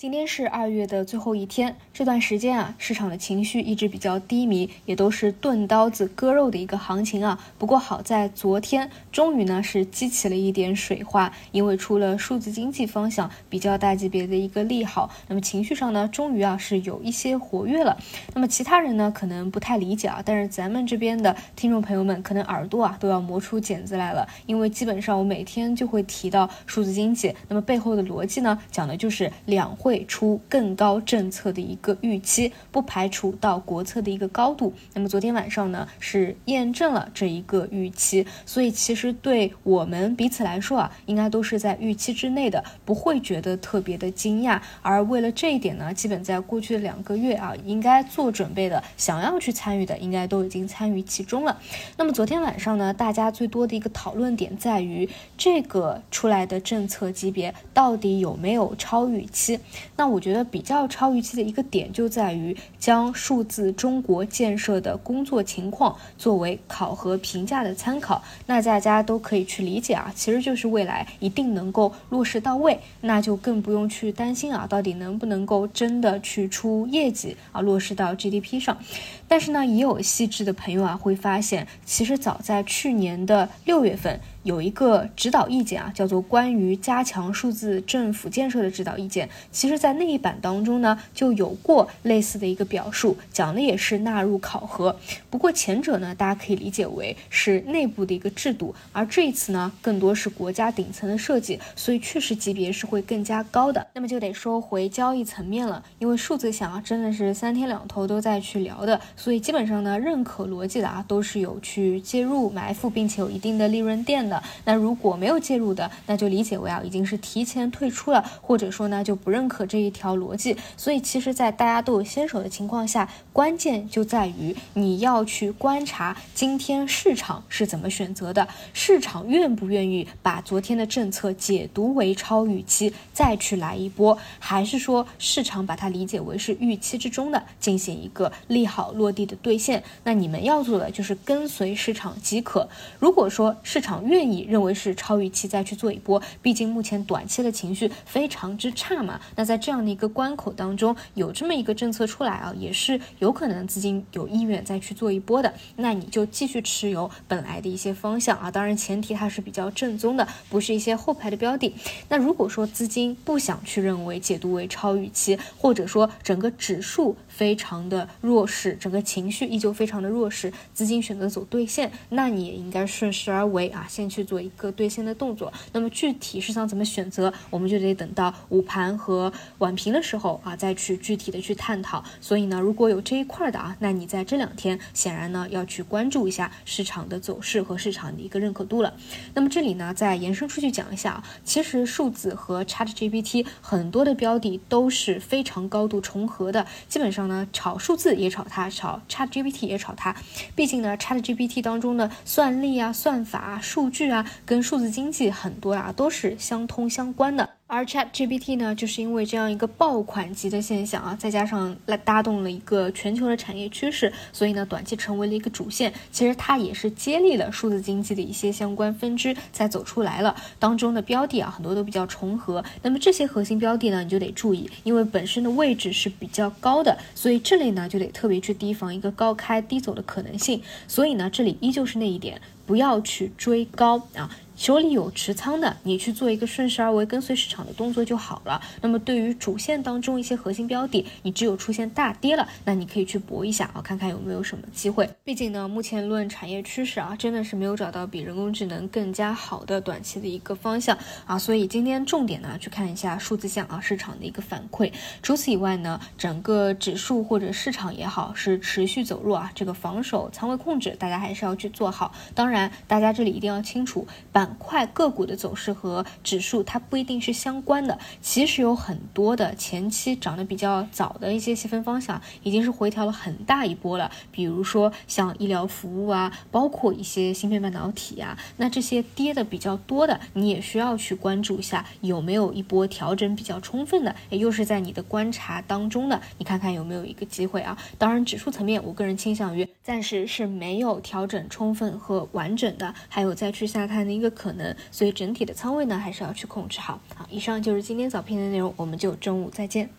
今天是二月的最后一天，这段时间啊，市场的情绪一直比较低迷，也都是钝刀子割肉的一个行情啊。不过好在昨天终于呢是激起了一点水花，因为出了数字经济方向比较大级别的一个利好，那么情绪上呢终于啊是有一些活跃了。那么其他人呢可能不太理解啊，但是咱们这边的听众朋友们可能耳朵啊都要磨出茧子来了，因为基本上我每天就会提到数字经济，那么背后的逻辑呢讲的就是两会。会出更高政策的一个预期，不排除到国策的一个高度。那么昨天晚上呢，是验证了这一个预期，所以其实对我们彼此来说啊，应该都是在预期之内的，不会觉得特别的惊讶。而为了这一点呢，基本在过去的两个月啊，应该做准备的，想要去参与的，应该都已经参与其中了。那么昨天晚上呢，大家最多的一个讨论点在于这个出来的政策级别到底有没有超预期。那我觉得比较超预期的一个点就在于将数字中国建设的工作情况作为考核评价的参考，那大家都可以去理解啊，其实就是未来一定能够落实到位，那就更不用去担心啊，到底能不能够真的去出业绩啊，落实到 GDP 上。但是呢，也有细致的朋友啊会发现，其实早在去年的六月份。有一个指导意见啊，叫做关于加强数字政府建设的指导意见。其实，在那一版当中呢，就有过类似的一个表述，讲的也是纳入考核。不过前者呢，大家可以理解为是内部的一个制度，而这一次呢，更多是国家顶层的设计，所以确实级别是会更加高的。那么就得说回交易层面了，因为数字想啊，真的是三天两头都在去聊的，所以基本上呢，认可逻辑的啊，都是有去介入埋伏，并且有一定的利润垫。那如果没有介入的，那就理解为啊已经是提前退出了，或者说呢就不认可这一条逻辑。所以其实，在大家都有先手的情况下，关键就在于你要去观察今天市场是怎么选择的，市场愿不愿意把昨天的政策解读为超预期，再去来一波，还是说市场把它理解为是预期之中的，进行一个利好落地的兑现？那你们要做的就是跟随市场即可。如果说市场愿，愿意认为是超预期再去做一波，毕竟目前短期的情绪非常之差嘛。那在这样的一个关口当中，有这么一个政策出来啊，也是有可能资金有意愿再去做一波的。那你就继续持有本来的一些方向啊，当然前提它是比较正宗的，不是一些后排的标的。那如果说资金不想去认为解读为超预期，或者说整个指数非常的弱势，整个情绪依旧非常的弱势，资金选择走兑现，那你也应该顺势而为啊，先。去做一个兑现的动作，那么具体是想怎么选择，我们就得等到午盘和晚评的时候啊，再去具体的去探讨。所以呢，如果有这一块的啊，那你在这两天显然呢要去关注一下市场的走势和市场的一个认可度了。那么这里呢，再延伸出去讲一下啊，其实数字和 ChatGPT 很多的标的都是非常高度重合的，基本上呢炒数字也炒它，炒 ChatGPT 也炒它。毕竟呢，ChatGPT 当中的算力啊、算法啊、数据。啊，跟数字经济很多啊，都是相通相关的。而 Chat GPT 呢，就是因为这样一个爆款级的现象啊，再加上来搭动了一个全球的产业趋势，所以呢，短期成为了一个主线。其实它也是接力了数字经济的一些相关分支才走出来了。当中的标的啊，很多都比较重合。那么这些核心标的呢，你就得注意，因为本身的位置是比较高的，所以这类呢就得特别去提防一个高开低走的可能性。所以呢，这里依旧是那一点，不要去追高啊。手里有持仓的，你去做一个顺势而为、跟随市场的动作就好了。那么对于主线当中一些核心标的，你只有出现大跌了，那你可以去搏一下啊，看看有没有什么机会。毕竟呢，目前论产业趋势啊，真的是没有找到比人工智能更加好的短期的一个方向啊。所以今天重点呢，去看一下数字项啊市场的一个反馈。除此以外呢，整个指数或者市场也好，是持续走弱啊。这个防守仓位控制，大家还是要去做好。当然，大家这里一定要清楚板。块个股的走势和指数它不一定是相关的，其实有很多的前期涨得比较早的一些细分方向，已经是回调了很大一波了。比如说像医疗服务啊，包括一些芯片半导体啊，那这些跌的比较多的，你也需要去关注一下有没有一波调整比较充分的，也又是在你的观察当中的，你看看有没有一个机会啊？当然，指数层面，我个人倾向于暂时是没有调整充分和完整的，还有再去下探的一个。可能，所以整体的仓位呢还是要去控制好。好，以上就是今天早评的内容，我们就中午再见。